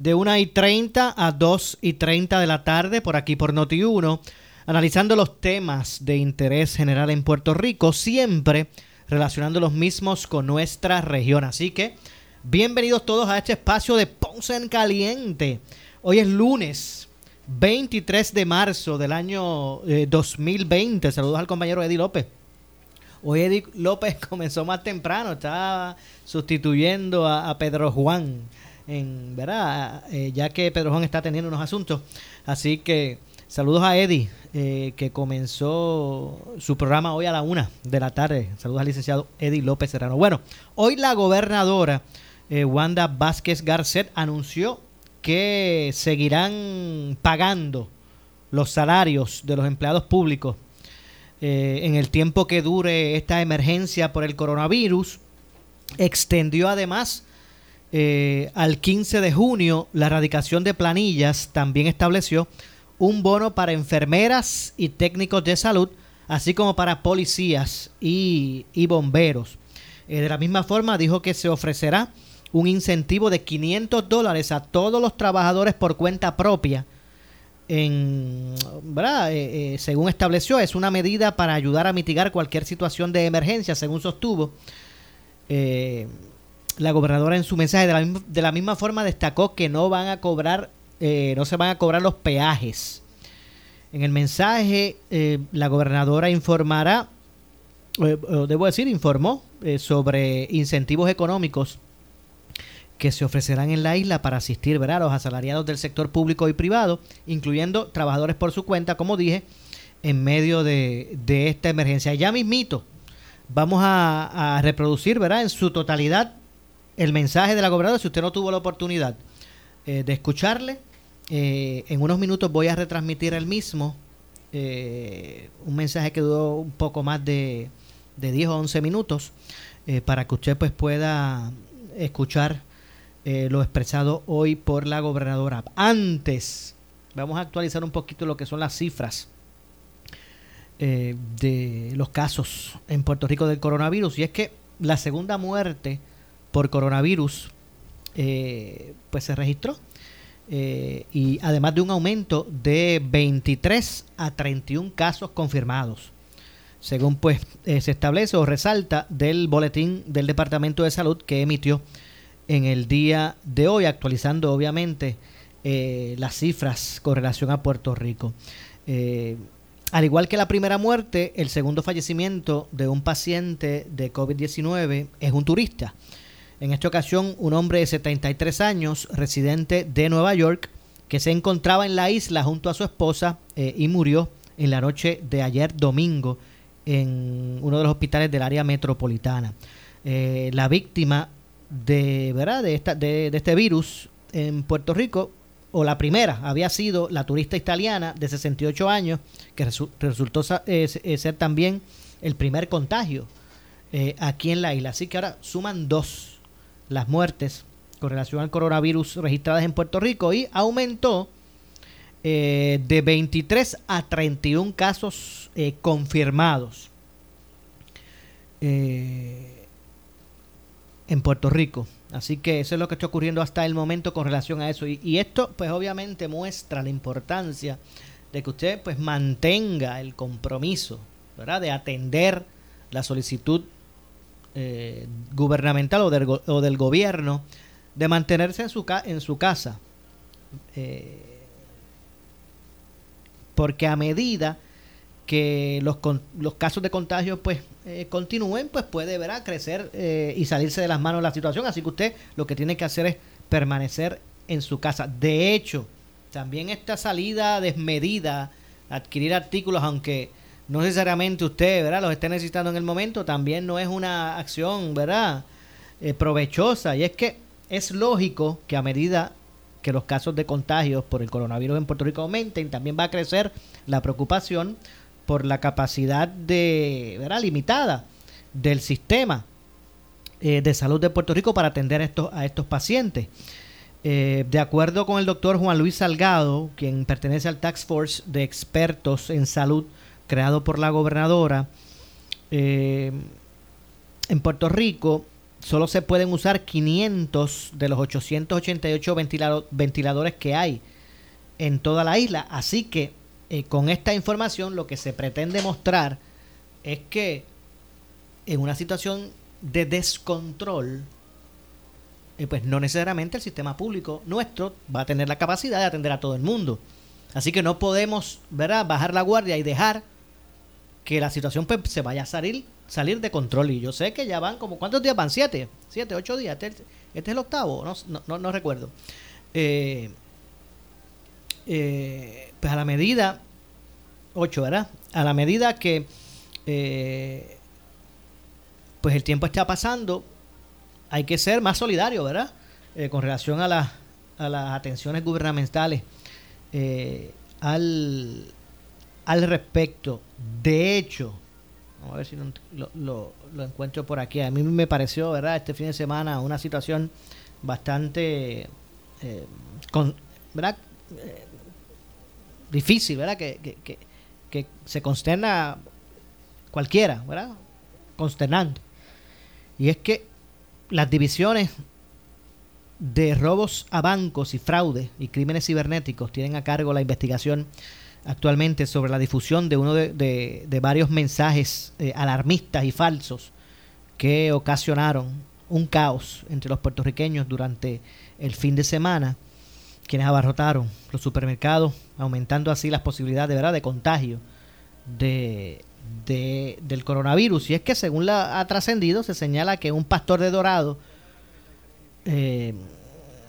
de 1 y 30 a 2 y 30 de la tarde, por aquí por Noti1, analizando los temas de interés general en Puerto Rico, siempre relacionando los mismos con nuestra región. Así que, bienvenidos todos a este espacio de Ponce en Caliente. Hoy es lunes 23 de marzo del año 2020. Eh, Saludos al compañero Eddie López. Hoy Eddie López comenzó más temprano, estaba sustituyendo a, Pedro Juan, en, ¿verdad? Eh, ya que Pedro Juan está teniendo unos asuntos. Así que saludos a Eddie, eh, que comenzó su programa hoy a la una de la tarde. Saludos al licenciado Eddie López Serrano. Bueno, hoy la gobernadora Wanda Vázquez Garcet anunció que seguirán pagando los salarios de los empleados públicos eh, en el tiempo que dure esta emergencia por el coronavirus. Extendió además eh, al 15 de junio la erradicación de planillas. También estableció un bono para enfermeras y técnicos de salud, así como para policías y, bomberos. Eh, de la misma forma dijo que se ofrecerá un incentivo de 500 dólares a todos los trabajadores por cuenta propia. En. Eh, según estableció, es una medida para ayudar a mitigar cualquier situación de emergencia, según sostuvo. La gobernadora en su mensaje de la, de la, misma forma destacó que no van a cobrar, no se van a cobrar los peajes. En el mensaje, la gobernadora informará, debo decir, informó sobre incentivos económicos que se ofrecerán en la isla para asistir a los asalariados del sector público y privado, incluyendo trabajadores por su cuenta, como dije, en medio de, esta emergencia. Ya mismito, vamos a, reproducir ¿verdad? en su totalidad el mensaje de la gobernadora, si usted no tuvo la oportunidad eh, de escucharle. Eh, en unos minutos voy a retransmitir el mismo, eh, un mensaje que duró un poco más de, de 10 o 11 minutos, para que usted pues pueda escuchar lo expresado hoy por la gobernadora. Antes, vamos a actualizar un poquito lo que son las cifras de los casos en Puerto Rico del coronavirus. Y es que la segunda muerte por coronavirus eh, pues se registró. y además de un aumento de 23 a 31 casos confirmados según pues se establece o resalta del boletín del Departamento de Salud que emitió en el día de hoy, actualizando obviamente eh, las cifras con relación a Puerto Rico. Eh, al igual que la primera muerte, el segundo fallecimiento de un paciente de COVID-19 es un turista. En esta ocasión, un hombre de 73 años, residente de Nueva York, que se encontraba en la isla junto a su esposa eh, y murió en la noche de ayer domingo en uno de los hospitales del área metropolitana. la víctima de, ¿verdad? De, esta, de, este virus en Puerto Rico, o la primera había sido la turista italiana de 68 años, que resultó eh, eh, ser también el primer contagio eh, aquí en la isla. Así que ahora suman dos las muertes con relación al coronavirus registradas en Puerto Rico y aumentó de 23 a 31 casos confirmados. Eh, en Puerto Rico. Así que eso es lo que está ocurriendo hasta el momento con relación a eso. Y, esto pues obviamente muestra la importancia de que usted pues mantenga el compromiso, ¿verdad? De atender la solicitud eh, gubernamental o del, o del, gobierno de mantenerse en su, en su casa. Eh, porque a medida que los, los casos de contagio pues eh, continúen, pues puede ¿verdad? crecer y salirse de las manos la situación. Así que usted lo que tiene que hacer es permanecer en su casa. De hecho, también esta salida desmedida, adquirir artículos, aunque no necesariamente usted ¿verdad? los esté necesitando en el momento, también no es una acción ¿verdad? Eh, provechosa. Y es que es lógico que a medida que los casos de contagios por el coronavirus en Puerto Rico aumenten, también va a crecer la preocupación por la capacidad de, ¿verdad? limitada del sistema eh, de salud de Puerto Rico para atender a estos, a estos pacientes. Eh, de acuerdo con el doctor Juan Luis Salgado, quien pertenece al Task Force de expertos en salud creado por la gobernadora, eh, en Puerto Rico solo se pueden usar 500 de los 888 ventiladores que hay en toda la isla. Así que eh, con esta información lo que se pretende mostrar es que en una situación de descontrol, eh, pues no necesariamente el sistema público nuestro va a tener la capacidad de atender a todo el mundo. Así que no podemos ¿verdad? bajar la guardia y dejar que la situación pues, se vaya a salir, salir de control. Y yo sé que ya van como, ¿cuántos días van? ¿Siete? ¿Siete, ocho días? ¿Este, este es el octavo? No, no, no, recuerdo. Eh, eh, pues a la medida, 8, ¿verdad? A la medida que eh, pues el tiempo está pasando, hay que ser más solidario, ¿verdad? Con relación a, a las atenciones gubernamentales al, al respecto. De hecho, vamos a ver si lo, encuentro por aquí. A mí me pareció, ¿verdad? Este fin de semana una situación bastante, con, ¿verdad? difícil, ¿verdad? Que, que, que, se consterna cualquiera, ¿verdad? Consternando. Y es que las divisiones de robos a bancos y fraude y crímenes cibernéticos tienen a cargo la investigación actualmente sobre la difusión de uno de, de, varios mensajes eh, alarmistas y falsos que ocasionaron un caos entre los puertorriqueños durante el fin de semana quienes abarrotaron los supermercados, aumentando así las posibilidades de verdad de contagio de, del coronavirus. Y es que según la ha trascendido, se señala que un pastor de Dorado eh,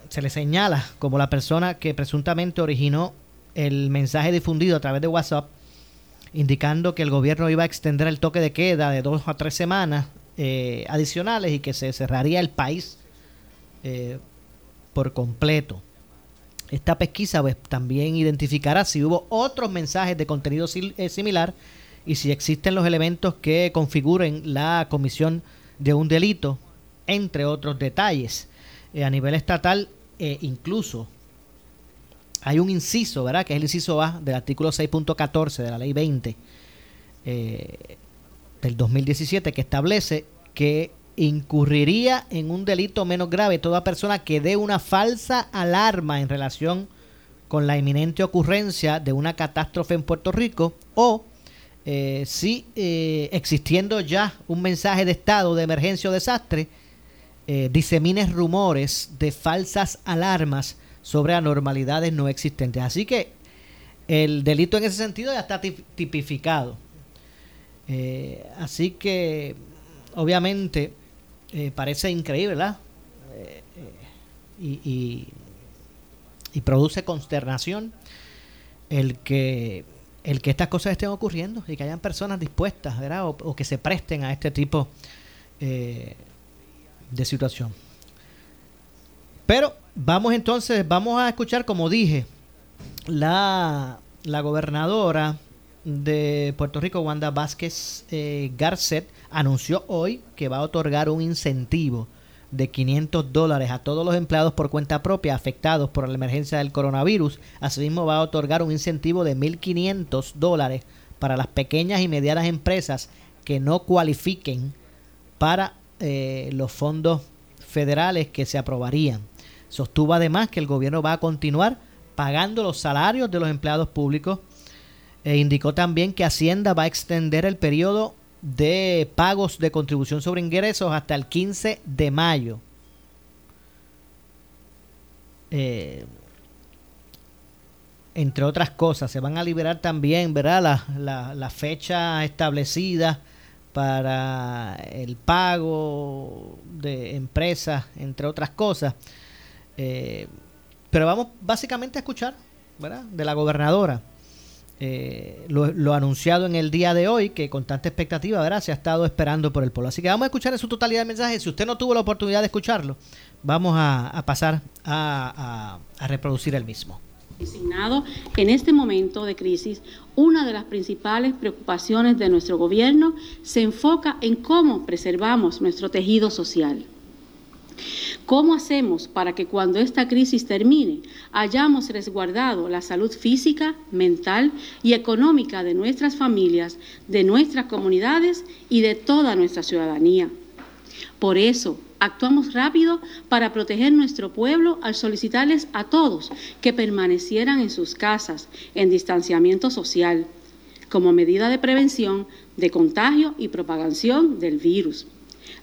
se le señala como la persona que presuntamente originó el mensaje difundido a través de WhatsApp, indicando que el gobierno iba a extender el toque de queda de dos a tres semanas eh, adicionales y que se cerraría el país eh, por completo. Esta pesquisa pues, también identificará si hubo otros mensajes de contenido eh, similar y si existen los elementos que configuren la comisión de un delito, entre otros detalles. Eh, a nivel estatal, incluso hay un inciso, ¿verdad? Que es el inciso A del artículo 6.14 de la ley 20 del 2017, que establece que incurriría en un delito menos grave toda persona que dé una falsa alarma en relación con la inminente ocurrencia de una catástrofe en Puerto Rico o eh, si eh, existiendo ya un mensaje de estado de emergencia o desastre, eh, disemines rumores de falsas alarmas sobre anormalidades no existentes. Así que el delito en ese sentido ya está tipificado. así que obviamente eh, parece increíble, ¿verdad? Eh, eh, y, y, produce consternación el que el que estas cosas estén ocurriendo y que hayan personas dispuestas, ¿verdad? O, que se presten a este tipo de situación. Pero vamos entonces, vamos a escuchar, como dije, la, la gobernadora de Puerto Rico, Wanda Vázquez eh, Garcet, anunció hoy que va a otorgar un incentivo de 500 dólares a todos los empleados por cuenta propia afectados por la emergencia del coronavirus. Asimismo, va a otorgar un incentivo de 1.500 dólares para las pequeñas y medianas empresas que no cualifiquen para eh, los fondos federales que se aprobarían. Sostuvo además que el gobierno va a continuar pagando los salarios de los empleados públicos e indicó también que Hacienda va a extender el periodo de pagos de contribución sobre ingresos hasta el 15 de mayo. Eh, entre otras cosas. Se van a liberar también, ¿verdad? La, la, fecha establecida para el pago de empresas, entre otras cosas. Eh, pero vamos básicamente a escuchar, ¿verdad? De la gobernadora. Eh, lo, anunciado en el día de hoy, que con tanta expectativa, ¿verdad? Se ha estado esperando por el pueblo. Así que vamos a escuchar en su totalidad de mensaje. Si usted no tuvo la oportunidad de escucharlo, vamos a, pasar a, a reproducir el mismo. Designado en este momento de crisis, una de las principales preocupaciones de nuestro gobierno se enfoca en cómo preservamos nuestro tejido social. ¿Cómo hacemos para que cuando esta crisis termine hayamos resguardado la salud física, mental y económica de nuestras familias, de nuestras comunidades y de toda nuestra ciudadanía? Por eso, actuamos rápido para proteger nuestro pueblo al solicitarles a todos que permanecieran en sus casas en distanciamiento social como medida de prevención de contagio y propagación del virus.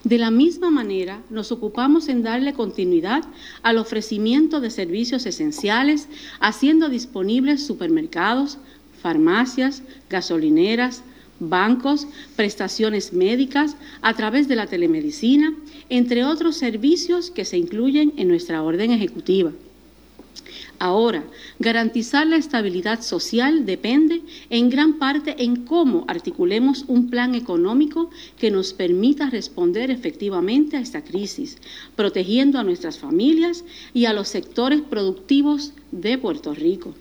De la misma manera, nos ocupamos en darle continuidad al ofrecimiento de servicios esenciales, haciendo disponibles supermercados, farmacias, gasolineras, bancos, prestaciones médicas a través de la telemedicina, entre otros servicios que se incluyen en nuestra orden ejecutiva. Ahora, garantizar la estabilidad social depende en gran parte en cómo articulemos un plan económico que nos permita responder efectivamente a esta crisis, protegiendo a nuestras familias y a los sectores productivos de Puerto Rico.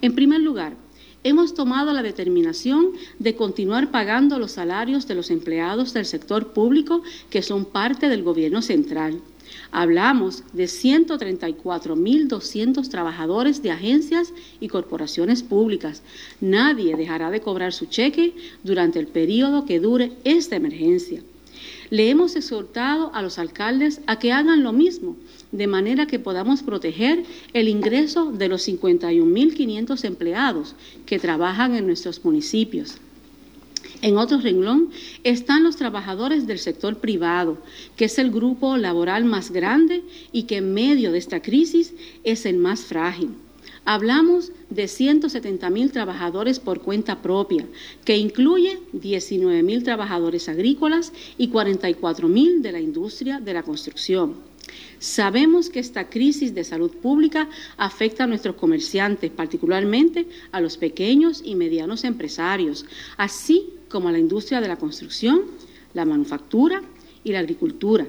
En primer lugar, hemos tomado la determinación de continuar pagando los salarios de los empleados del sector público que son parte del gobierno central. Hablamos de 134.200 trabajadores de agencias y corporaciones públicas. Nadie dejará de cobrar su cheque durante el periodo que dure esta emergencia. Le hemos exhortado a los alcaldes a que hagan lo mismo, de manera que podamos proteger el ingreso de los 51.500 empleados que trabajan en nuestros municipios. En otro renglón están los trabajadores del sector privado, que es el grupo laboral más grande y que en medio de esta crisis es el más frágil. Hablamos de 170 mil trabajadores por cuenta propia, que incluye 19 mil trabajadores agrícolas y 44 mil de la industria de la construcción. Sabemos que esta crisis de salud pública afecta a nuestros comerciantes, particularmente a los pequeños y medianos empresarios, así como la industria de la construcción, la manufactura y la agricultura.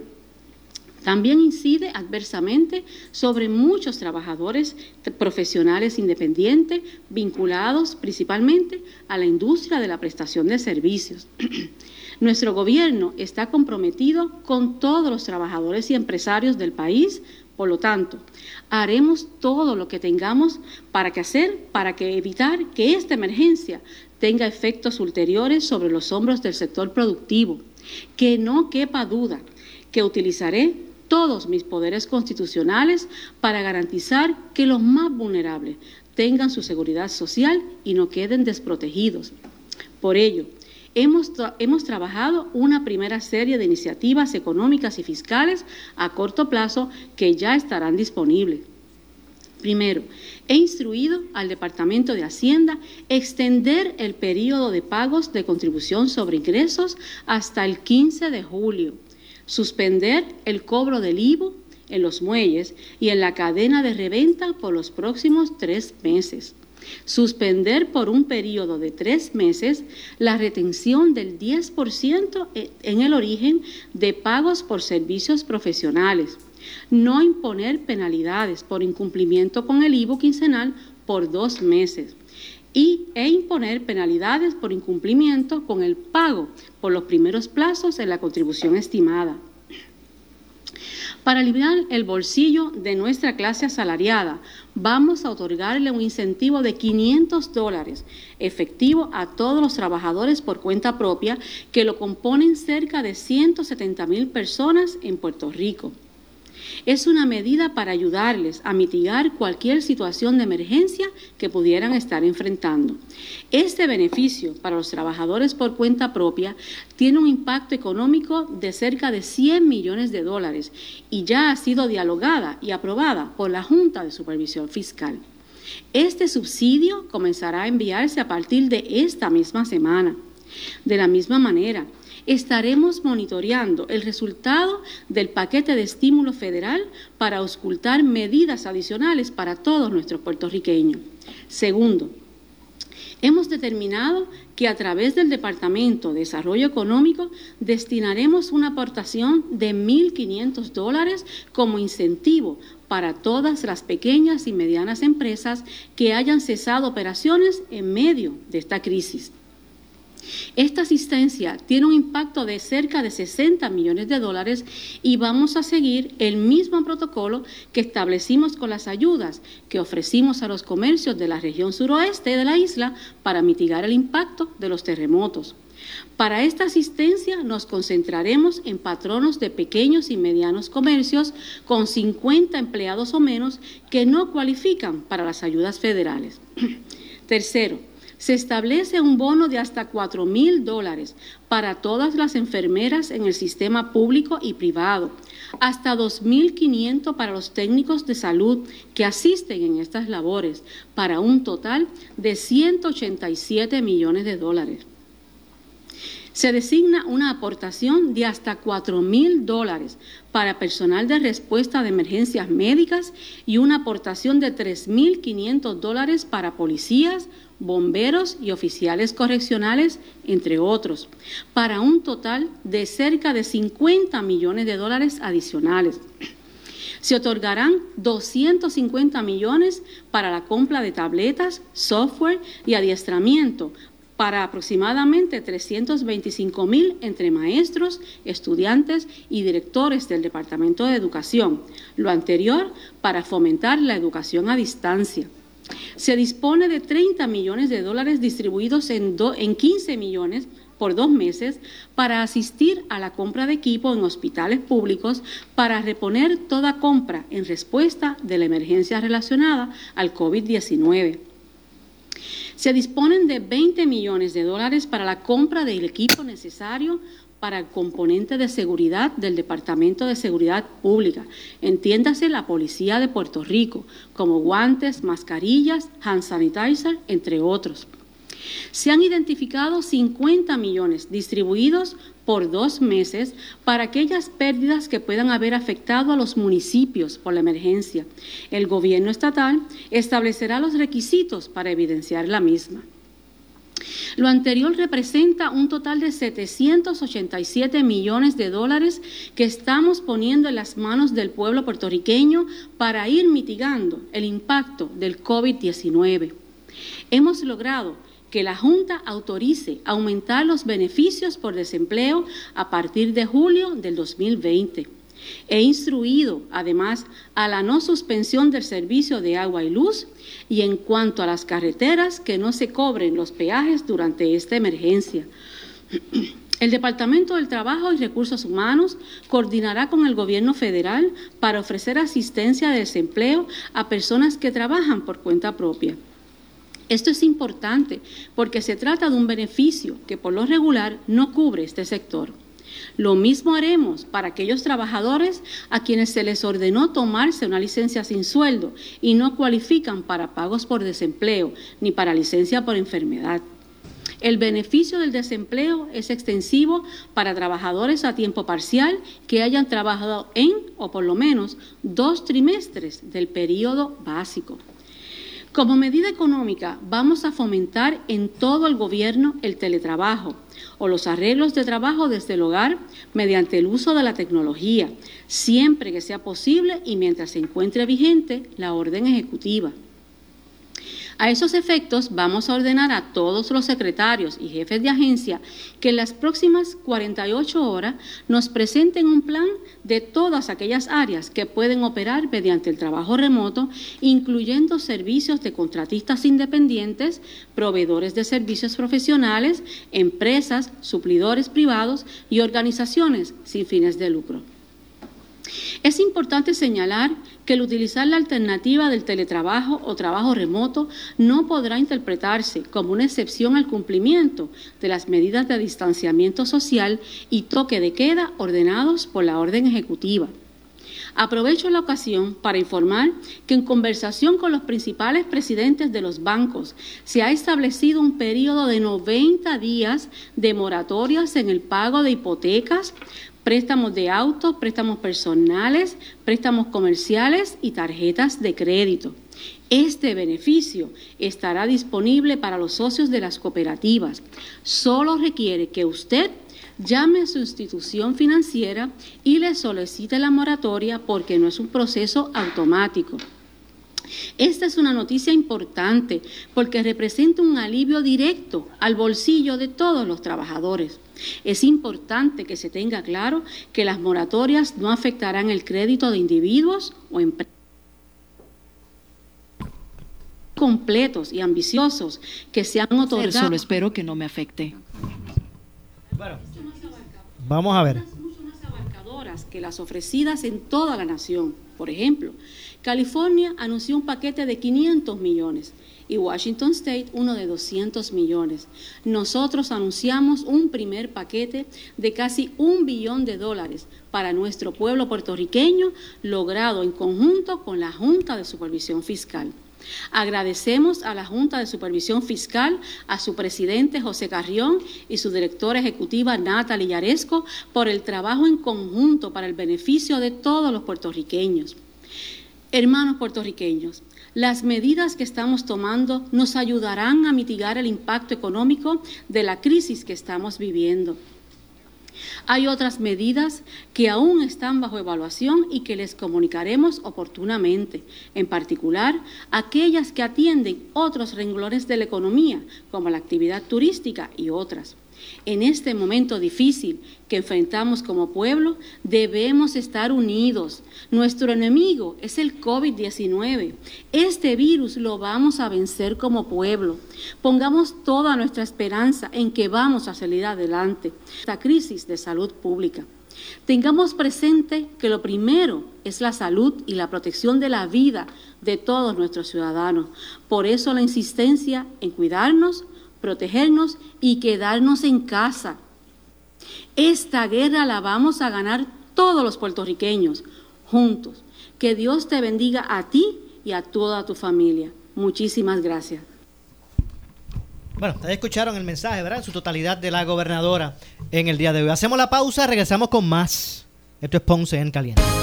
También incide adversamente sobre muchos trabajadores profesionales independientes vinculados principalmente a la industria de la prestación de servicios. Nuestro gobierno está comprometido con todos los trabajadores y empresarios del país, por lo tanto, haremos todo lo que tengamos para que hacer para que evitar que esta emergencia tenga efectos ulteriores sobre los hombros del sector productivo. Que no quepa duda que utilizaré todos mis poderes constitucionales para garantizar que los más vulnerables tengan su seguridad social y no queden desprotegidos. Por ello, hemos, hemos, trabajado una primera serie de iniciativas económicas y fiscales a corto plazo que ya estarán disponibles. Primero, he instruido al Departamento de Hacienda extender el periodo de pagos de contribución sobre ingresos hasta el 15 de julio suspender el cobro del IVO en los muelles y en la cadena de reventa por los próximos tres meses. Suspender por un periodo de tres meses la retención del 10% en el origen de pagos por servicios profesionales. No imponer penalidades por incumplimiento con el IVO quincenal por dos meses y, e imponer penalidades por incumplimiento con el pago por los primeros plazos en la contribución estimada. Para aliviar el bolsillo de nuestra clase asalariada, vamos a otorgarle un incentivo de 500 dólares efectivo a todos los trabajadores por cuenta propia, que lo componen cerca de 170 mil personas en Puerto Rico. Es una medida para ayudarles a mitigar cualquier situación de emergencia que pudieran estar enfrentando. Este beneficio para los trabajadores por cuenta propia tiene un impacto económico de cerca de 100 millones de dólares y ya ha sido dialogada y aprobada por la Junta de Supervisión Fiscal. Este subsidio comenzará a enviarse a partir de esta misma semana. De la misma manera, estaremos monitoreando el resultado del paquete de estímulo federal para auscultar medidas adicionales para todos nuestros puertorriqueños. Segundo, hemos determinado que a través del Departamento de Desarrollo Económico destinaremos una aportación de 1.500 dólares como incentivo para todas las pequeñas y medianas empresas que hayan cesado operaciones en medio de esta crisis. Esta asistencia tiene un impacto de cerca de 60 millones de dólares y vamos a seguir el mismo protocolo que establecimos con las ayudas que ofrecimos a los comercios de la región suroeste de la isla para mitigar el impacto de los terremotos. Para esta asistencia nos concentraremos en patronos de pequeños y medianos comercios con 50 empleados o menos que no cualifican para las ayudas federales. Tercero, se establece un bono de hasta 4 mil dólares para todas las enfermeras en el sistema público y privado, hasta 2.500 para los técnicos de salud que asisten en estas labores, para un total de 187 millones de dólares. Se designa una aportación de hasta 4 mil dólares para personal de respuesta de emergencias médicas y una aportación de 3.500 dólares para policías, bomberos y oficiales correccionales, entre otros, para un total de cerca de 50 millones de dólares adicionales. Se otorgarán 250 millones para la compra de tabletas, software y adiestramiento para aproximadamente 325 mil entre maestros, estudiantes y directores del Departamento de Educación, lo anterior para fomentar la educación a distancia. Se dispone de 30 millones de dólares distribuidos en, en 15 millones por dos meses para asistir a la compra de equipo en hospitales públicos para reponer toda compra en respuesta de la emergencia relacionada al COVID-19. Se disponen de 20 millones de dólares para la compra del equipo necesario para el componente de seguridad del Departamento de Seguridad Pública. Entiéndase la Policía de Puerto Rico, como guantes, mascarillas, hand sanitizer, entre otros. Se han identificado 50 millones distribuidos por dos meses para aquellas pérdidas que puedan haber afectado a los municipios por la emergencia. El gobierno estatal establecerá los requisitos para evidenciar la misma. Lo anterior representa un total de 787 millones de dólares que estamos poniendo en las manos del pueblo puertorriqueño para ir mitigando el impacto del COVID-19. Hemos logrado que la Junta autorice aumentar los beneficios por desempleo a partir de julio del 2020. He instruido, además, a la no suspensión del servicio de agua y luz y en cuanto a las carreteras, que no se cobren los peajes durante esta emergencia. El Departamento del Trabajo y Recursos Humanos coordinará con el Gobierno federal para ofrecer asistencia de desempleo a personas que trabajan por cuenta propia. Esto es importante porque se trata de un beneficio que por lo regular no cubre este sector. Lo mismo haremos para aquellos trabajadores a quienes se les ordenó tomarse una licencia sin sueldo y no cualifican para pagos por desempleo ni para licencia por enfermedad. El beneficio del desempleo es extensivo para trabajadores a tiempo parcial que hayan trabajado en o por lo menos dos trimestres del periodo básico. Como medida económica, vamos a fomentar en todo el gobierno el teletrabajo o los arreglos de trabajo desde el hogar mediante el uso de la tecnología, siempre que sea posible y mientras se encuentre vigente la orden ejecutiva. A esos efectos, vamos a ordenar a todos los secretarios y jefes de agencia que en las próximas 48 horas nos presenten un plan de todas aquellas áreas que pueden operar mediante el trabajo remoto, incluyendo servicios de contratistas independientes, proveedores de servicios profesionales, empresas, suplidores privados y organizaciones sin fines de lucro. Es importante señalar que el utilizar la alternativa del teletrabajo o trabajo remoto no podrá interpretarse como una excepción al cumplimiento de las medidas de distanciamiento social y toque de queda ordenados por la orden ejecutiva. Aprovecho la ocasión para informar que en conversación con los principales presidentes de los bancos se ha establecido un periodo de 90 días de moratorias en el pago de hipotecas, préstamos de autos, préstamos personales, préstamos comerciales y tarjetas de crédito. Este beneficio estará disponible para los socios de las cooperativas. Solo requiere que usted llame a su institución financiera y le solicite la moratoria porque no es un proceso automático. Esta es una noticia importante porque representa un alivio directo al bolsillo de todos los trabajadores. Es importante que se tenga claro que las moratorias no afectarán el crédito de individuos o empresas completos y ambiciosos que se han otorgado. Solo espero que no me afecte. Bueno, vamos a ver. Mucho más abarcadoras que las ofrecidas en toda la nación. Por ejemplo, California anunció un paquete de 500 millones y Washington State uno de 200 millones. Nosotros anunciamos un primer paquete de casi un billón de dólares para nuestro pueblo puertorriqueño, logrado en conjunto con la Junta de Supervisión Fiscal. Agradecemos a la Junta de Supervisión Fiscal, a su presidente José Carrión y su directora ejecutiva Natalie Yaresco por el trabajo en conjunto para el beneficio de todos los puertorriqueños. Hermanos puertorriqueños, las medidas que estamos tomando nos ayudarán a mitigar el impacto económico de la crisis que estamos viviendo. Hay otras medidas que aún están bajo evaluación y que les comunicaremos oportunamente, en particular aquellas que atienden otros renglones de la economía, como la actividad turística y otras. En este momento difícil que enfrentamos como pueblo, debemos estar unidos. Nuestro enemigo es el COVID-19. Este virus lo vamos a vencer como pueblo. Pongamos toda nuestra esperanza en que vamos a salir adelante esta crisis de salud pública. Tengamos presente que lo primero es la salud y la protección de la vida de todos nuestros ciudadanos. Por eso la insistencia en cuidarnos, protegernos y quedarnos en casa. Esta guerra la vamos a ganar todos los puertorriqueños, juntos. Que Dios te bendiga a ti y a toda tu familia. Muchísimas gracias. Bueno, ustedes escucharon el mensaje, ¿verdad? En su totalidad de la gobernadora en el día de hoy. Hacemos la pausa, regresamos con más. Esto es Ponce en Caliente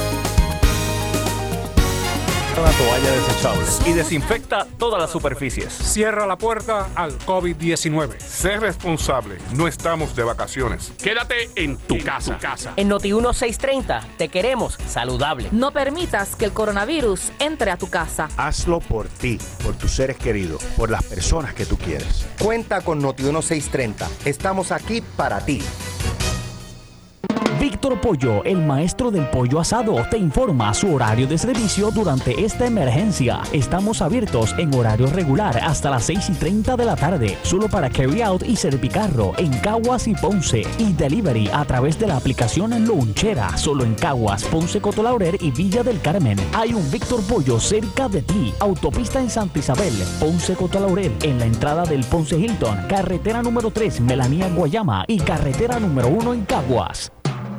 una toalla desechable y desinfecta todas las superficies. Cierra la puerta al COVID-19. Sé responsable, no estamos de vacaciones. Quédate en tu casa. casa. En Noti 1630 te queremos saludable. No permitas que el coronavirus entre a tu casa. Hazlo por ti, por tus seres queridos, por las personas que tú quieres. Cuenta con Noti 1630. Estamos aquí para ti. Víctor Pollo, el maestro del pollo asado, te informa su horario de servicio durante esta emergencia. Estamos abiertos en horario regular hasta las 6 y 30 de la tarde, solo para carry out y servicarro en Caguas y Ponce. Y delivery a través de la aplicación Lonchera, solo en Caguas, Ponce Cotolaurer y Villa del Carmen. Hay un Víctor Pollo cerca de ti. Autopista en Santa Isabel, Ponce Cotolaurer, en la entrada del Ponce Hilton, carretera número 3, Melanía Guayama y carretera número 1 en Caguas.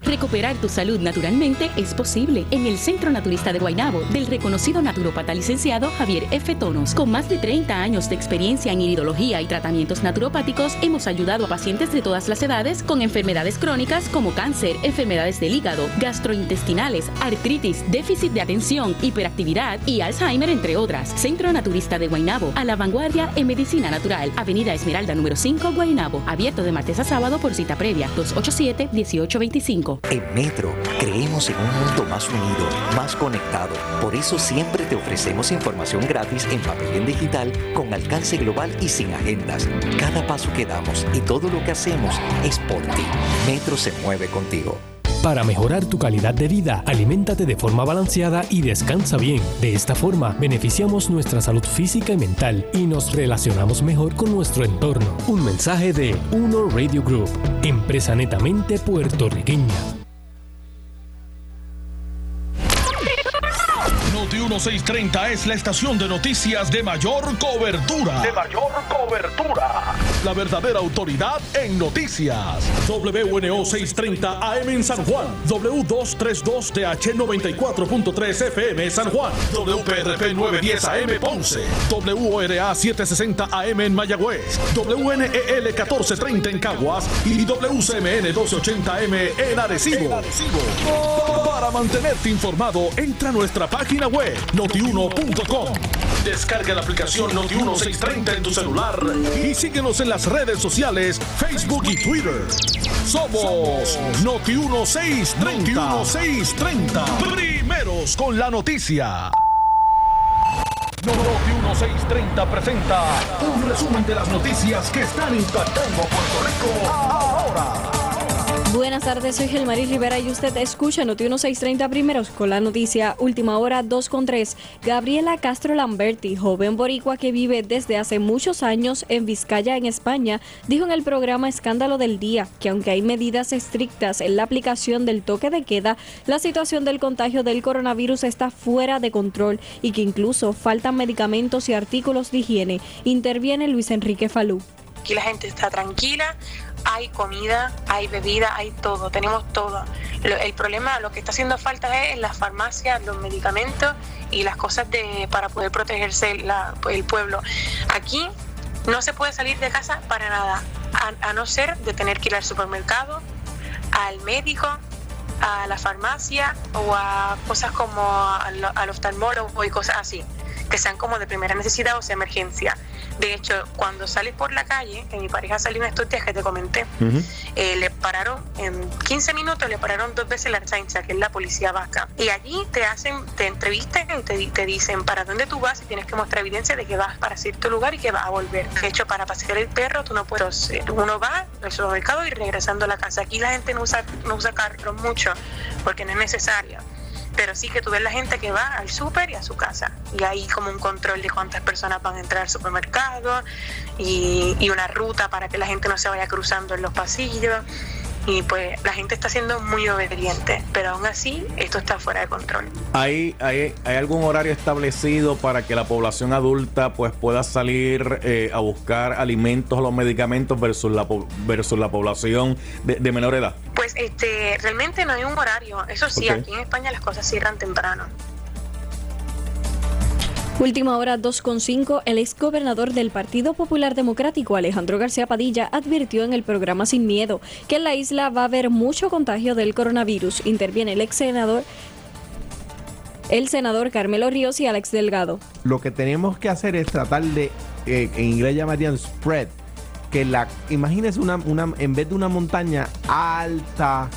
Recuperar tu salud naturalmente es posible en el Centro Naturista de Guaynabo del reconocido naturopata licenciado Javier F. Tonos. Con más de 30 años de experiencia en iridología y tratamientos naturopáticos, hemos ayudado a pacientes de todas las edades con enfermedades crónicas como cáncer, enfermedades del hígado, gastrointestinales, artritis, déficit de atención, hiperactividad y Alzheimer, entre otras. Centro Naturista de Guaynabo, a la vanguardia en medicina natural. Avenida Esmeralda número 5, Guaynabo. Abierto de martes a sábado por cita previa. 287-1825. En Metro, creemos en un mundo más unido, más conectado. Por eso siempre te ofrecemos información gratis en papel y en digital, con alcance global y sin agendas. Cada paso que damos y todo lo que hacemos es por ti. Metro se mueve contigo. Para mejorar tu calidad de vida, aliméntate de forma balanceada y descansa bien. De esta forma, beneficiamos nuestra salud física y mental y nos relacionamos mejor con nuestro entorno. Un mensaje de Uno Radio Group, empresa netamente puertorriqueña. Noti 1630 es la estación de noticias de mayor cobertura. De mayor cobertura. La verdadera autoridad en noticias. WNO 630 AM en San Juan. W232TH 94.3 FM San Juan. WPRP 910 AM Ponce. WORA 760 AM en Mayagüez. WNEL 1430 en Caguas. Y WCMN 1280 AM en Arecibo. Para mantenerte informado, entra a nuestra página web notiuno.com. Descarga la aplicación Noti1630 en tu celular y síguenos en las redes sociales, Facebook y Twitter. Somos Noti1630. Noti1630. Primeros con la noticia. Noti1630 presenta un resumen de las noticias que están impactando Puerto Rico ahora. Buenas tardes, soy Gelmaris Rivera y usted escucha Noti 1630 primeros con la noticia Última Hora 2 con 3. Gabriela Castro Lamberti, joven boricua que vive desde hace muchos años en Vizcaya, en España, dijo en el programa Escándalo del Día que aunque hay medidas estrictas en la aplicación del toque de queda, la situación del contagio del coronavirus está fuera de control y que incluso faltan medicamentos y artículos de higiene. Interviene Luis Enrique Falú. Aquí la gente está tranquila, hay comida, hay bebida, hay todo, tenemos todo. El problema, lo que está haciendo falta es en las farmacias, los medicamentos y las cosas de, para poder protegerse el pueblo. Aquí no se puede salir de casa para nada, a, a no ser de tener que ir al supermercado, al médico, a la farmacia o a cosas como al, al oftalmólogo y cosas así, que sean como de primera necesidad o sea emergencia. De hecho, cuando sales por la calle, que mi pareja salió en estos días que te comenté, eh, le pararon en 15 minutos, le pararon dos veces la archancha, que es la policía vasca. Y allí te hacen, te entrevistan y te, te dicen para dónde tú vas y tienes que mostrar evidencia de que vas para cierto lugar y que vas a volver. De hecho, para pasear el perro, tú no puedes, eh, uno va al supermercado y regresando a la casa. Aquí la gente no usa, no usa carro mucho porque no es necesario. Pero sí que tú ves la gente que va al súper y a su casa. Y hay como un control de cuántas personas van a entrar al supermercado y, y una ruta para que la gente no se vaya cruzando en los pasillos. Y pues la gente está siendo muy obediente, pero aún así esto está fuera de control. ¿Hay, hay, hay algún horario establecido para que la población adulta pues pueda salir eh, a buscar alimentos o los medicamentos versus la, versus la población de menor edad? Pues este, realmente no hay un horario. Eso sí, aquí en España las cosas cierran temprano. Última hora 2.5, el ex gobernador del Partido Popular Democrático, Alejandro García Padilla, advirtió en el programa Sin Miedo que en la isla va a haber mucho contagio del coronavirus. Interviene el ex senador, el senador Carmelo Ríos y Alex Delgado. Lo que tenemos que hacer es tratar de, eh, en inglés llamarían spread, que la, imagínese una, una, en vez de una montaña alta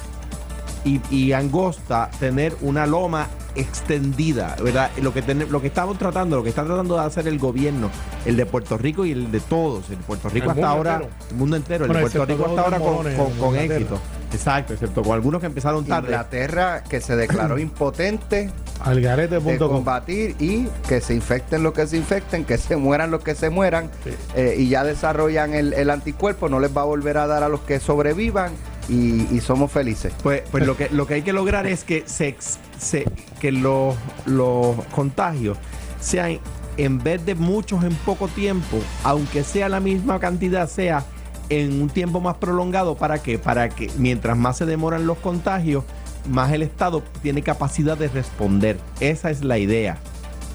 y, y angosta, tener una loma extendida, ¿verdad? Lo que, ten- lo que estamos tratando, lo que está tratando de hacer el gobierno, el de Puerto Rico y el de todos, el de Puerto Rico El hasta ahora, entero. el mundo entero, el de Puerto Rico hasta ahora con, éxito. Exacto, excepto con algunos que empezaron tarde. Inglaterra que se declaró impotente Algarete.com. de combatir y que se infecten los que se infecten, que se mueran los que se mueran eh, y ya desarrollan el, el anticuerpo, no les va a volver a dar a los que sobrevivan y, y somos felices. Pues, pues lo que lo que hay que lograr es que se, ex- se- que los, los contagios sean en vez de muchos en poco tiempo, aunque sea la misma cantidad, sea en un tiempo más prolongado. ¿Para qué? Para que mientras más se demoran los contagios, más el Estado tiene capacidad de responder. Esa es la idea.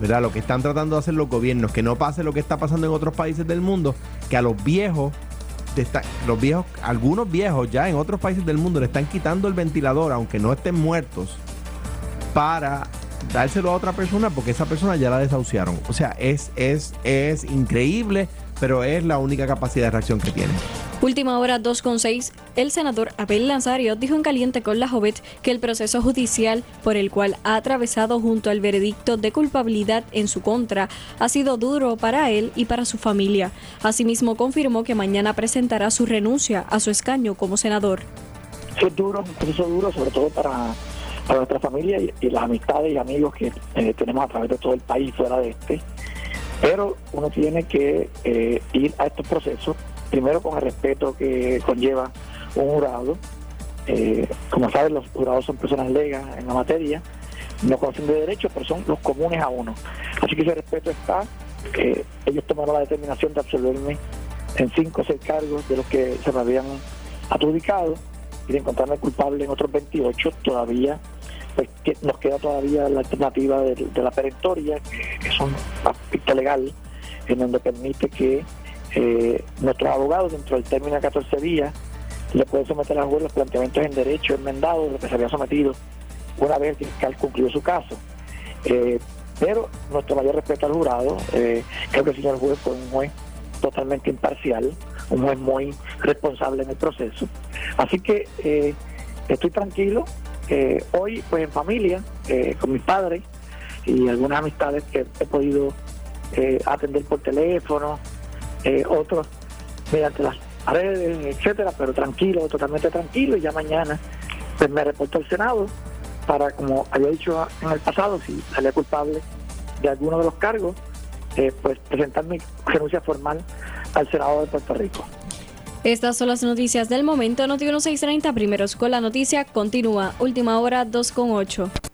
¿Verdad? Lo que están tratando de hacer los gobiernos, que no pase lo que está pasando en otros países del mundo, que a los viejos los viejos, algunos viejos ya en otros países del mundo le están quitando el ventilador, aunque no estén muertos, para dárselo a otra persona porque esa persona ya la desahuciaron. O sea, es, es, es increíble, pero es la única capacidad de reacción que tiene. Última hora 2.6. El senador Abel Lanzario dijo en Caliente con la Jovet que el proceso judicial por el cual ha atravesado junto al veredicto de culpabilidad en su contra ha sido duro para él y para su familia. Asimismo confirmó que mañana presentará su renuncia a su escaño como senador. Es duro, un proceso duro, sobre todo para, para nuestra familia y, y las amistades y amigos que eh, tenemos a través de todo el país fuera de este. Pero uno tiene que eh, ir a estos procesos, primero con el respeto que conlleva un jurado. Eh, como saben, los jurados son personas legas en la materia, no conocen de derecho, pero son los comunes a uno. Así que ese respeto está. Eh, ellos tomaron la determinación de absolverme en cinco o seis cargos de los que se me habían adjudicado y de encontrarme culpable en otros 28 todavía pues que nos queda todavía la alternativa de, de la perentoria que es un aspecto legal en donde permite que eh, nuestros abogados dentro del término de 14 días le pueden someter al juez los planteamientos en derecho enmendados de lo que se había sometido una vez el fiscal concluyó su caso. Eh, pero nuestro mayor respeto al jurado eh, creo que el señor juez fue un juez totalmente imparcial un juez muy responsable en el proceso. Así que eh, estoy tranquilo hoy pues en familia con mis padres y algunas amistades que he podido atender por teléfono eh, otros mediante las redes etcétera pero tranquilo totalmente tranquilo y ya mañana pues me reporto al senado para como había dicho en el pasado si salía culpable de alguno de los cargos eh, pues presentar mi renuncia formal al senado de Puerto Rico Estas son las noticias del momento. Noti 1630, primeros con la noticia, continúa. Última hora 2.8.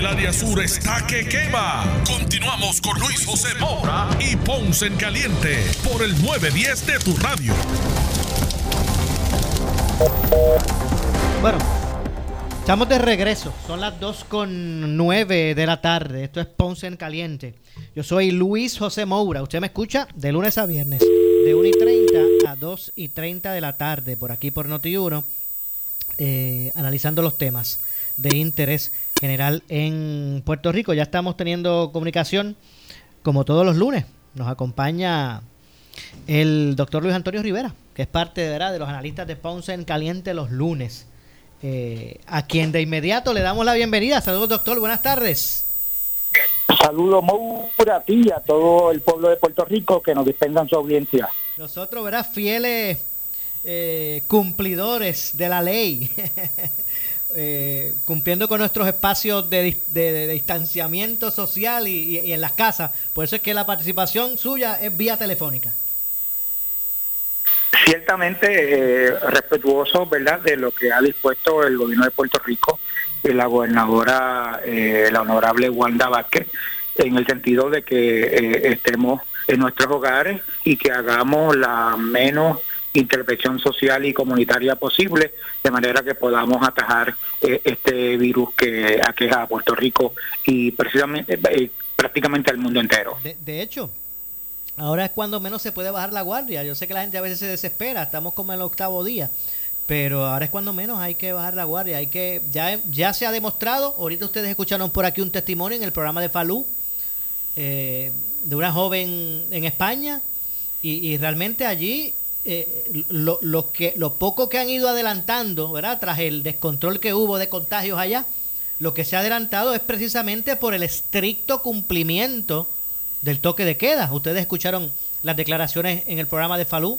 El área sur está que quema. Continuamos con Luis José Moura y Ponce en Caliente por el 910 de tu radio. Bueno, estamos de regreso. Son las 2 con 9 de la tarde. Esto es Ponce en Caliente. Yo soy Luis José Moura. Usted me escucha de lunes a viernes, de 1 y 30 a 2 y 30 de la tarde, por aquí por Noti1, eh, analizando los temas de interés general en Puerto Rico. Ya estamos teniendo comunicación como todos los lunes. Nos acompaña el doctor Luis Antonio Rivera, que es parte ¿verdad? de los analistas de Ponce en Caliente los lunes. Eh, a quien de inmediato le damos la bienvenida. Saludos, doctor. Buenas tardes. Saludos Moura a ti y a todo el pueblo de Puerto Rico que nos dispensan su audiencia. Nosotros, ¿verdad? Fieles eh, cumplidores de la ley. eh, cumpliendo con nuestros espacios de, de- de distanciamiento social y, y- y en las casas. Por eso es que la participación suya es vía telefónica. ciertamente eh, respetuoso verdad de lo que ha dispuesto el gobierno de Puerto Rico y la gobernadora eh, la honorable Wanda Vázquez en el sentido de que eh, estemos en nuestros hogares y que hagamos la menos intervención social y comunitaria posible de manera que podamos atajar eh, este virus que aqueja a Puerto Rico y precisamente eh, prácticamente al mundo entero. De, hecho, ahora es cuando menos se puede bajar la guardia. Yo sé que la gente a veces se desespera, estamos como en el octavo día, pero ahora es cuando menos hay que bajar la guardia. Hay que ya ya se ha demostrado. Ahorita ustedes escucharon por aquí un testimonio en el programa de Falú eh, de una joven en España y realmente allí eh, lo, lo que lo poco que han ido adelantando, ¿verdad? Tras el descontrol que hubo de contagios allá, lo que se ha adelantado es precisamente por el estricto cumplimiento del toque de queda. Ustedes escucharon las declaraciones en el programa de Falú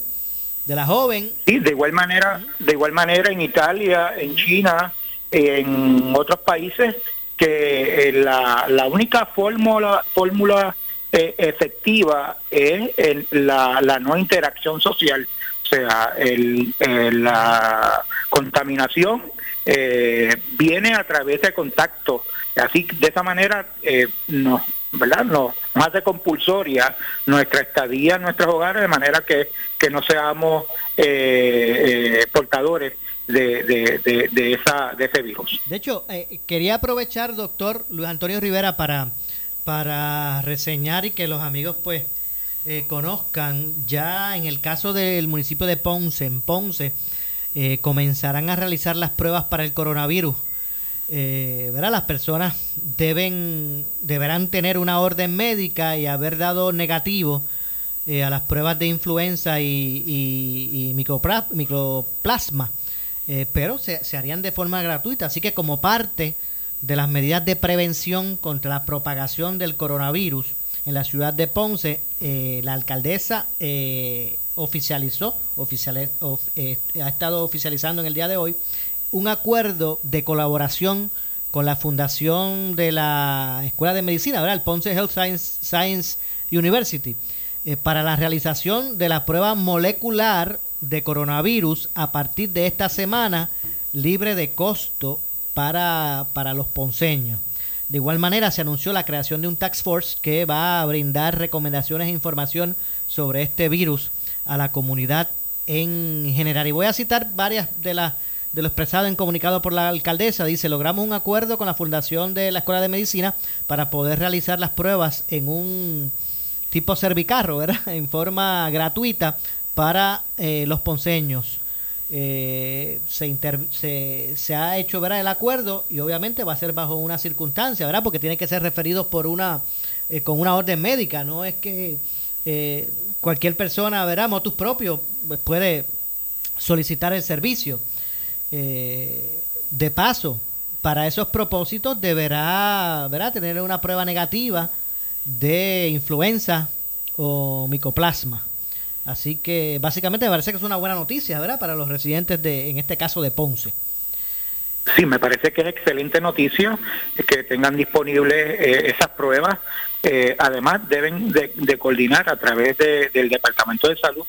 de la joven. Sí, de igual manera, de igual manera en Italia, en China, en otros países que eh, la, la única fórmula fórmula eh, efectiva es el- la, la no interacción social, o sea, el, la contaminación eh, viene a través de contacto, así de esa manera eh, nos ¿verdad? Nos, nos hace compulsoria nuestra estadía en nuestros hogares de manera que, que no seamos eh, eh, portadores de, de, de, de esa, de ese virus. De hecho, eh, quería aprovechar, doctor Luis Antonio Rivera, para, para reseñar y que los amigos pues eh, conozcan, ya en el caso del municipio de Ponce, en Ponce, eh, comenzarán a realizar las pruebas para el coronavirus. Eh, ¿verdad? Las personas deben deberán tener una orden médica y haber dado negativo eh, a las pruebas de influenza y, y- y micropla- microplasma, eh, pero se, se harían de forma gratuita. Así que como parte de las medidas de prevención contra la propagación del coronavirus en la ciudad de Ponce, eh, la alcaldesa eh, oficializó, oficiali- of- eh, ha estado oficializando en el día de hoy, un acuerdo de colaboración con la fundación de la Escuela de Medicina, ¿verdad? el Ponce Health Science, Science University, eh, para la realización de la prueba molecular de coronavirus a partir de esta semana, libre de costo para, para los ponceños. De igual manera, se anunció la creación de un task force que va a brindar recomendaciones e información sobre este virus a la comunidad en general. Y voy a citar varias de las de lo expresado en comunicado por la alcaldesa. Dice, logramos un acuerdo con la Fundación de la Escuela de Medicina para poder realizar las pruebas en un tipo cervicarro, ¿verdad? En forma gratuita para eh, los ponceños. Eh, se, se, ha hecho ¿verdad? el acuerdo y obviamente va a ser bajo una circunstancia, ¿verdad? Porque tiene que ser referido por una eh, con una orden médica, no es que eh, cualquier persona, ¿verdad? Motus propio pues, puede solicitar el servicio. Eh, de paso, para esos propósitos deberá ¿verdad? tener una prueba negativa de influenza o micoplasma. Así que básicamente me parece que es una buena noticia, ¿verdad? Para los residentes de, en este caso de Ponce. Sí, me parece que es excelente noticia que tengan disponibles eh, esas pruebas. Eh, además, deben de, coordinar a través de- del Departamento de Salud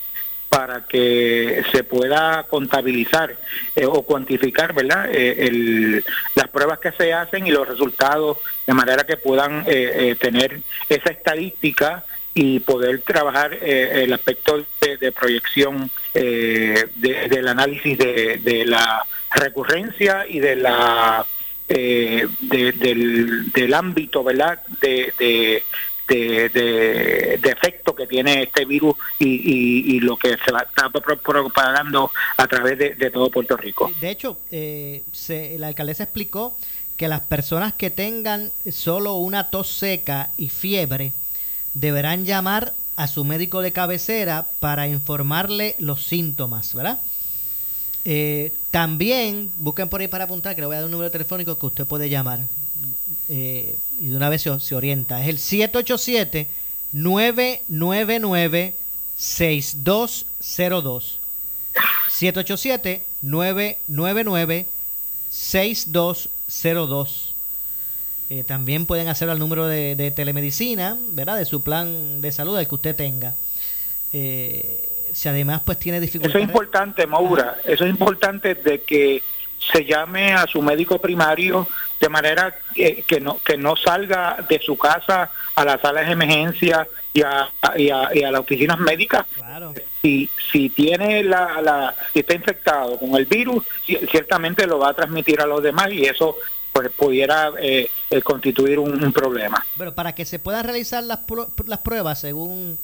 para que se pueda contabilizar eh, o cuantificar, ¿verdad? Eh, el- las pruebas que se hacen y los resultados de manera que puedan eh, eh, tener esa estadística y poder trabajar eh, el aspecto de, proyección eh, de- del análisis de, de la recurrencia y de la eh, de- del, del ámbito verdad de, efecto que tiene este virus y, y- y lo que se está pro- propagando a través de, de todo Puerto Rico. De hecho, eh, se- la alcaldesa explicó que las personas que tengan solo una tos seca y fiebre deberán llamar a su médico de cabecera para informarle los síntomas, ¿verdad? Eh, también busquen por ahí para apuntar que le voy a dar un número telefónico que usted puede llamar eh, y de una vez se, se orienta. Es el 787-999-6202. 787-999-6202. 6202. Eh, también pueden hacerlo al número de, de, telemedicina, ¿verdad? De su plan de salud, el que usted tenga. Eh, si además pues tiene dificultades. Eso es importante, Maura. Eso es importante de que se llame a su médico primario de manera que, que no que no salga de su casa a las salas de emergencia y a, y a, y a las oficinas médicas. Claro. Si, si tiene la, la si está infectado con el virus, ciertamente lo va a transmitir a los demás y eso pues pudiera eh, eh, constituir un, problema. Pero para que se puedan realizar las, las pruebas, según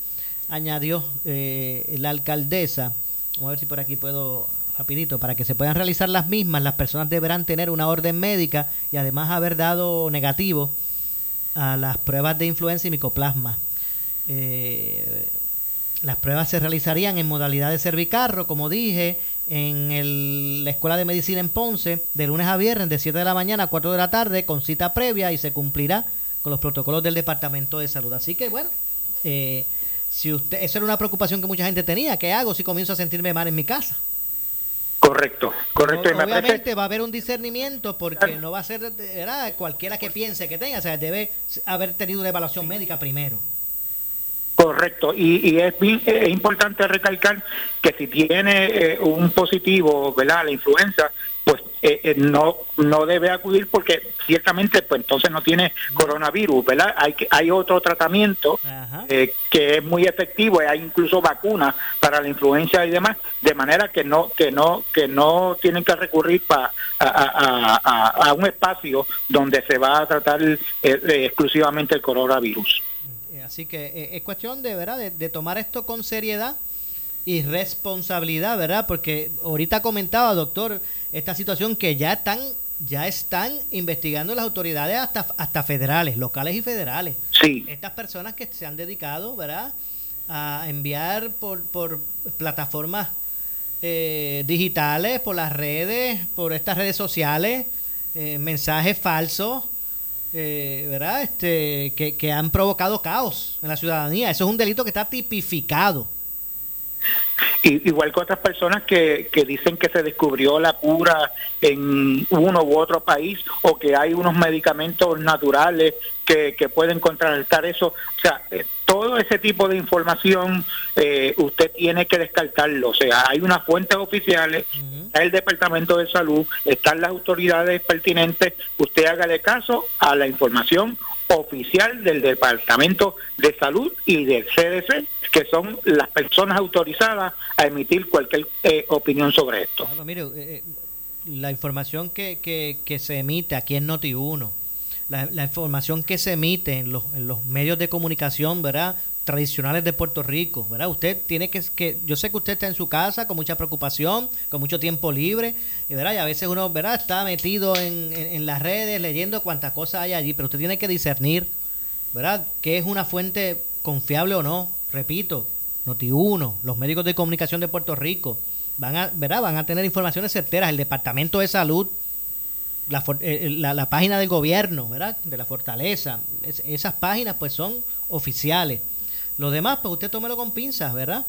añadió eh, la alcaldesa, vamos a ver si por aquí puedo rapidito, para que se puedan realizar las mismas, las personas deberán tener una orden médica y además haber dado negativo a las pruebas de influenza y micoplasma. Eh, las pruebas se realizarían en modalidad de cervicarro, como dije, en el, la Escuela de Medicina en Ponce, de lunes a viernes, de 7 de la mañana a 4 de la tarde, con cita previa y se cumplirá con los protocolos del Departamento de Salud. Así que, bueno, eh, si usted, eso era una preocupación que mucha gente tenía. ¿Qué hago si comienzo a sentirme mal en mi casa? Correcto, correcto. No, obviamente va a haber un discernimiento porque no va a ser ¿verdad? cualquiera que piense que tenga, o sea, debe haber tenido una evaluación médica primero. Correcto, y, y es, bien, es, importante recalcar que si tiene eh, un positivo, ¿verdad? La influenza, pues eh, eh, no no debe acudir porque ciertamente pues entonces no tiene coronavirus, ¿verdad? Hay hay otro tratamiento eh, que es muy efectivo, hay incluso vacunas para la influenza y demás, de manera que no que no que no tienen que recurrir pa, a, a, a, a un espacio donde se va a tratar exclusivamente el coronavirus. Así que es cuestión de verdad de, de tomar esto con seriedad y responsabilidad, ¿verdad? Porque ahorita comentaba, doctor, esta situación que ya están ya están investigando las autoridades hasta hasta federales, locales y federales. Sí. Estas personas que se han dedicado, ¿verdad? A enviar por, por plataformas eh, digitales, por las redes, por estas redes sociales, eh, mensajes falsos, eh, ¿verdad? Este, que, que han provocado caos en la ciudadanía. Eso es un delito que está tipificado. Y, igual que otras personas que, que dicen que se descubrió la cura en uno u otro país o que hay unos medicamentos naturales que, que pueden contrarrestar eso. O sea, eh, todo ese tipo de información eh, usted tiene que descartarlo. O sea, hay unas fuentes oficiales, uh -huh. está el Departamento de Salud, están las autoridades pertinentes. Usted haga de caso a la información oficial del Departamento de Salud y del CDC, que son las personas autorizadas a emitir cualquier eh, opinión sobre esto. Claro, mire, eh, la información que, que, que, se emite aquí en Noti1, la, la, información que se emite en los, en los medios de comunicación, ¿verdad? tradicionales de Puerto Rico, ¿verdad? Usted tiene que, que, yo sé que usted está en su casa con mucha preocupación, con mucho tiempo libre, y, ¿verdad? Y a veces uno, ¿verdad? Está metido en, en, en las redes leyendo cuántas cosas hay allí, pero usted tiene que discernir, ¿verdad? ¿Qué es una fuente confiable o no? Repito, Noti1, los médicos de comunicación de Puerto Rico, van a, ¿verdad? Van a tener informaciones certeras, el Departamento de Salud, la, la, la página del gobierno, ¿verdad? De la Fortaleza, es, esas páginas pues son oficiales. Lo demás, pues usted tómelo con pinzas, ¿verdad?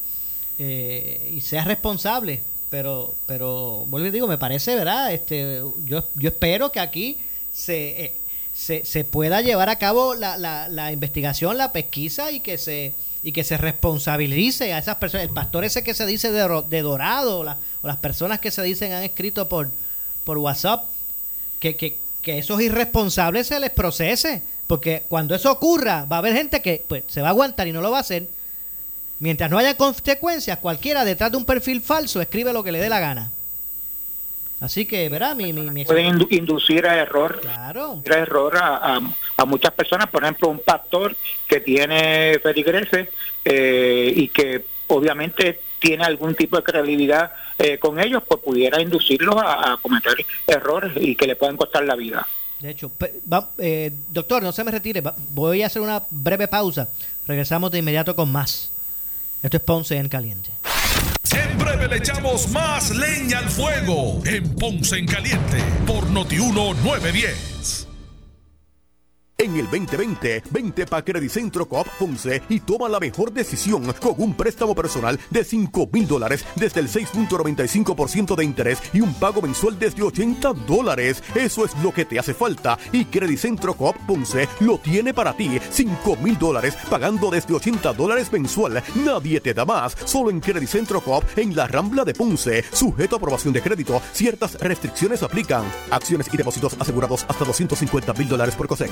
Eh, y sea responsable. Pero, pero, vuelvo y digo, me parece, ¿verdad? Este, yo, yo espero que aquí se, eh, se, se, pueda llevar a cabo la, la, la, investigación, la pesquisa y que se y que se responsabilice a esas personas. El pastor ese que se dice de, de Dorado, la, o las personas que se dicen han escrito por, por WhatsApp, que, que, que esos irresponsables se les procese porque cuando eso ocurra, va a haber gente que pues, se va a aguantar y no lo va a hacer. Mientras no haya consecuencias, cualquiera detrás de un perfil falso escribe lo que le dé la gana. Así que, ¿verdad? Mi, mi, mi Pueden inducir a error, claro. a, error a, a, a, muchas personas. Por ejemplo, un pastor que tiene feligreses eh, y que obviamente tiene algún tipo de credibilidad eh, con ellos, pues pudiera inducirlos a, a cometer errores y que le puedan costar la vida. De hecho, va, eh, doctor, no se me retire. Va, voy a hacer una breve pausa. Regresamos de inmediato con más. Esto es Ponce en Caliente. En breve le echamos más leña al fuego en Ponce en Caliente por Notiuno 910. En el 2020, vente pa' Credicentro Coop Ponce y toma la mejor decisión con un préstamo personal de 5 mil dólares desde el 6.95% de interés y un pago mensual desde 80 dólares. Eso es lo que te hace falta y Credicentro Coop Ponce lo tiene para ti. 5 mil dólares pagando desde 80 dólares mensual. Nadie te da más. Solo en Credicentro Coop en la Rambla de Ponce. Sujeto a aprobación de crédito. Ciertas restricciones aplican. Acciones y depósitos asegurados hasta 250 mil dólares por COSEC.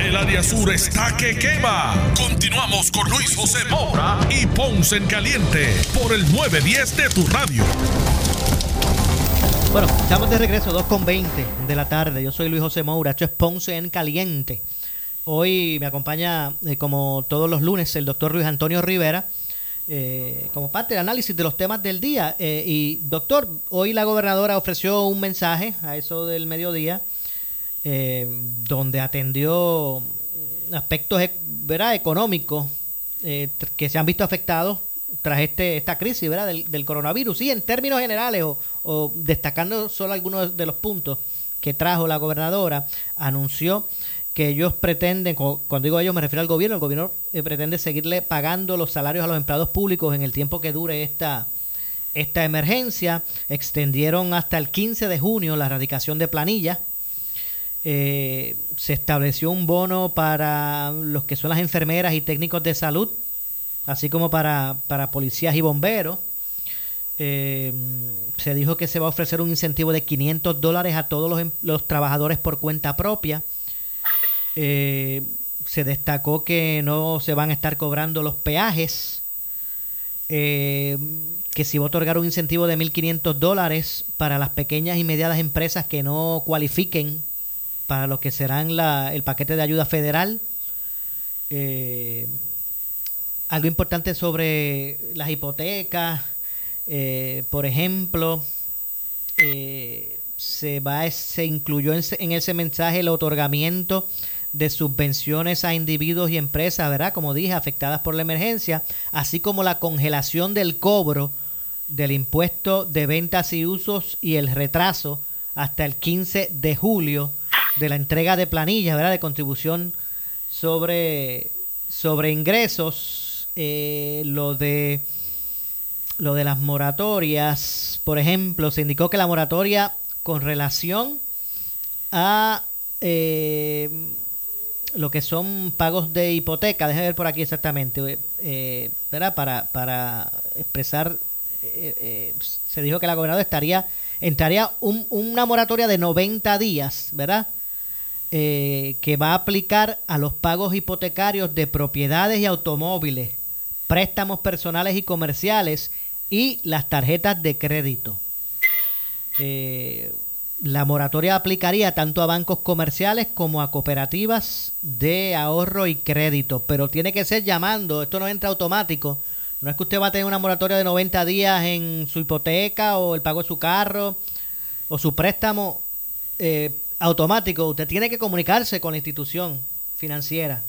El área sur está que quema. Continuamos con Luis José Moura y Ponce en Caliente por el 910 de tu radio. Bueno, estamos de regreso, 2.20 de la tarde. Yo soy Luis José Moura, esto es Ponce en Caliente. Hoy me acompaña, eh, como todos los lunes, el doctor Luis Antonio Rivera, eh, como parte del análisis de los temas del día. Eh, y doctor, hoy la gobernadora ofreció un mensaje a eso del mediodía eh, donde atendió aspectos ¿verdad? económicos eh, que se han visto afectados tras este esta crisis ¿verdad? Del, del coronavirus. Y en términos generales, o, o, destacando solo algunos de los puntos que trajo la gobernadora, anunció que ellos pretenden, cuando digo ellos me refiero al gobierno, el gobierno eh, pretende seguirle pagando los salarios a los empleados públicos en el tiempo que dure esta, esta emergencia. Extendieron hasta el 15 de junio la erradicación de planillas eh, se estableció un bono para los que son las enfermeras y técnicos de salud, así como para, para policías y bomberos. Eh, se dijo que se va a ofrecer un incentivo de 500 dólares a todos los, los trabajadores por cuenta propia. Eh, se destacó que no se van a estar cobrando los peajes. Eh, que se va a otorgar un incentivo de 1.500 dólares para las pequeñas y medianas empresas que no cualifiquen para lo que serán la, el paquete de ayuda federal. Eh, algo importante sobre las hipotecas, eh, por ejemplo, eh, se va se incluyó en, en, ese mensaje el otorgamiento de subvenciones a individuos y empresas, ¿verdad? Como dije, afectadas por la emergencia, así como la congelación del cobro del impuesto de ventas y usos y el retraso hasta el 15 de julio de la entrega de planillas, ¿verdad? De contribución sobre, sobre ingresos, eh, lo de lo de las moratorias, por ejemplo, se indicó que la moratoria con relación a eh, lo que son pagos de hipoteca, déjame ver por aquí exactamente, eh, ¿verdad? Para, para expresar, eh, eh, se dijo que la gobernadora estaría, entraría un, una moratoria de 90 días, ¿verdad? Eh, que va a aplicar a los pagos hipotecarios de propiedades y automóviles, préstamos personales y comerciales y las tarjetas de crédito. Eh, la moratoria aplicaría tanto a bancos comerciales como a cooperativas de ahorro y crédito, pero tiene que ser llamando, esto no entra automático. No es que usted va a tener una moratoria de 90 días en su hipoteca o el pago de su carro o su préstamo eh, automático, usted tiene que comunicarse con la institución financiera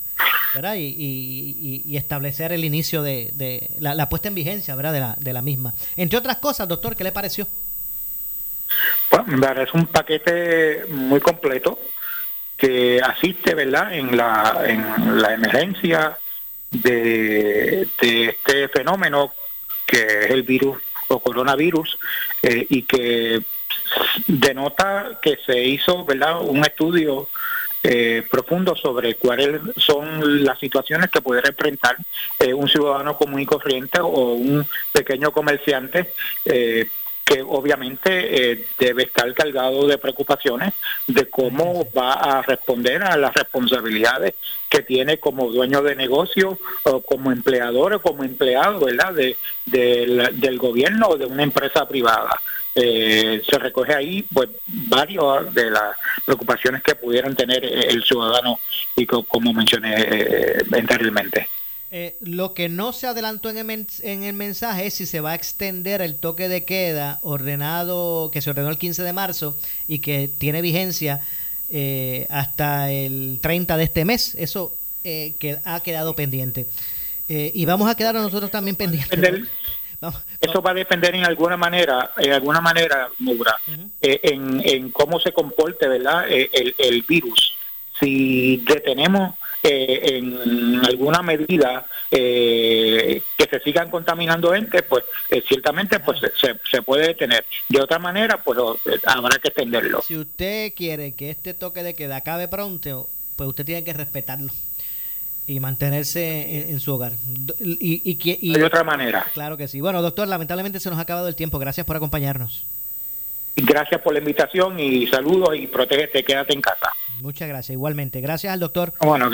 ¿verdad? Y, y, establecer el inicio de, de la, la, puesta en vigencia ¿verdad? De, la, de la misma. Entre otras cosas, doctor, ¿qué le pareció? Pues, es un paquete muy completo que asiste ¿verdad? En, la, en la emergencia de, de este fenómeno que es el virus o coronavirus eh, y que denota que se hizo verdad un estudio eh, profundo sobre cuáles son las situaciones que puede enfrentar eh, un ciudadano común y corriente o un pequeño comerciante eh, que obviamente eh, debe estar cargado de preocupaciones de cómo va a responder a las responsabilidades que tiene como dueño de negocio o como empleador o como empleado, ¿verdad? De, del gobierno o de una empresa privada. Eh, se recoge ahí pues varias de las preocupaciones que pudieran tener el ciudadano y como mencioné eh, anteriormente. Eh, lo que no se adelantó en el, en el, mensaje es si se va a extender el toque de queda ordenado, que se ordenó el 15 de marzo y que tiene vigencia eh, hasta el 30 de este mes. Eso eh, que ha quedado pendiente. y vamos a quedar nosotros también pendientes. Eso va a depender en alguna manera, en alguna manera, Mura, en, en, cómo se comporte, ¿verdad? el, el virus. Si detenemos eh, en alguna medida eh, que se sigan contaminando entes, pues eh, ciertamente pues se, se, puede detener. De otra manera, pues habrá que extenderlo. Si usted quiere que este toque de queda acabe pronto, pues usted tiene que respetarlo y mantenerse en, su hogar. Y, y, de otra manera. Claro que sí. Bueno, doctor, lamentablemente se nos ha acabado el tiempo. Gracias por acompañarnos. Gracias por la invitación y saludos y protégete, quédate en casa. Muchas gracias, igualmente. Gracias al doctor bueno,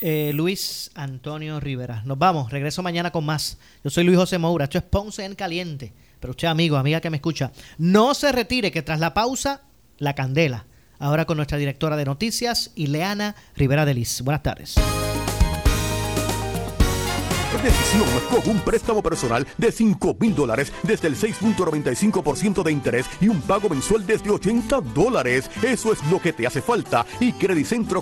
eh, Luis Antonio Rivera. Nos vamos, regreso mañana con más. Yo soy Luis José Moura, esto es Ponce en Caliente. Pero usted, amigo, amiga que me escucha, no se retire, que tras la pausa, la candela. Ahora con nuestra directora de noticias, Ileana Rivera de Liz. Buenas tardes. Decisión con un préstamo personal de 5 mil dólares desde el 6.95% de interés y un pago mensual desde 80 dólares. Eso es lo que te hace falta y Credicentro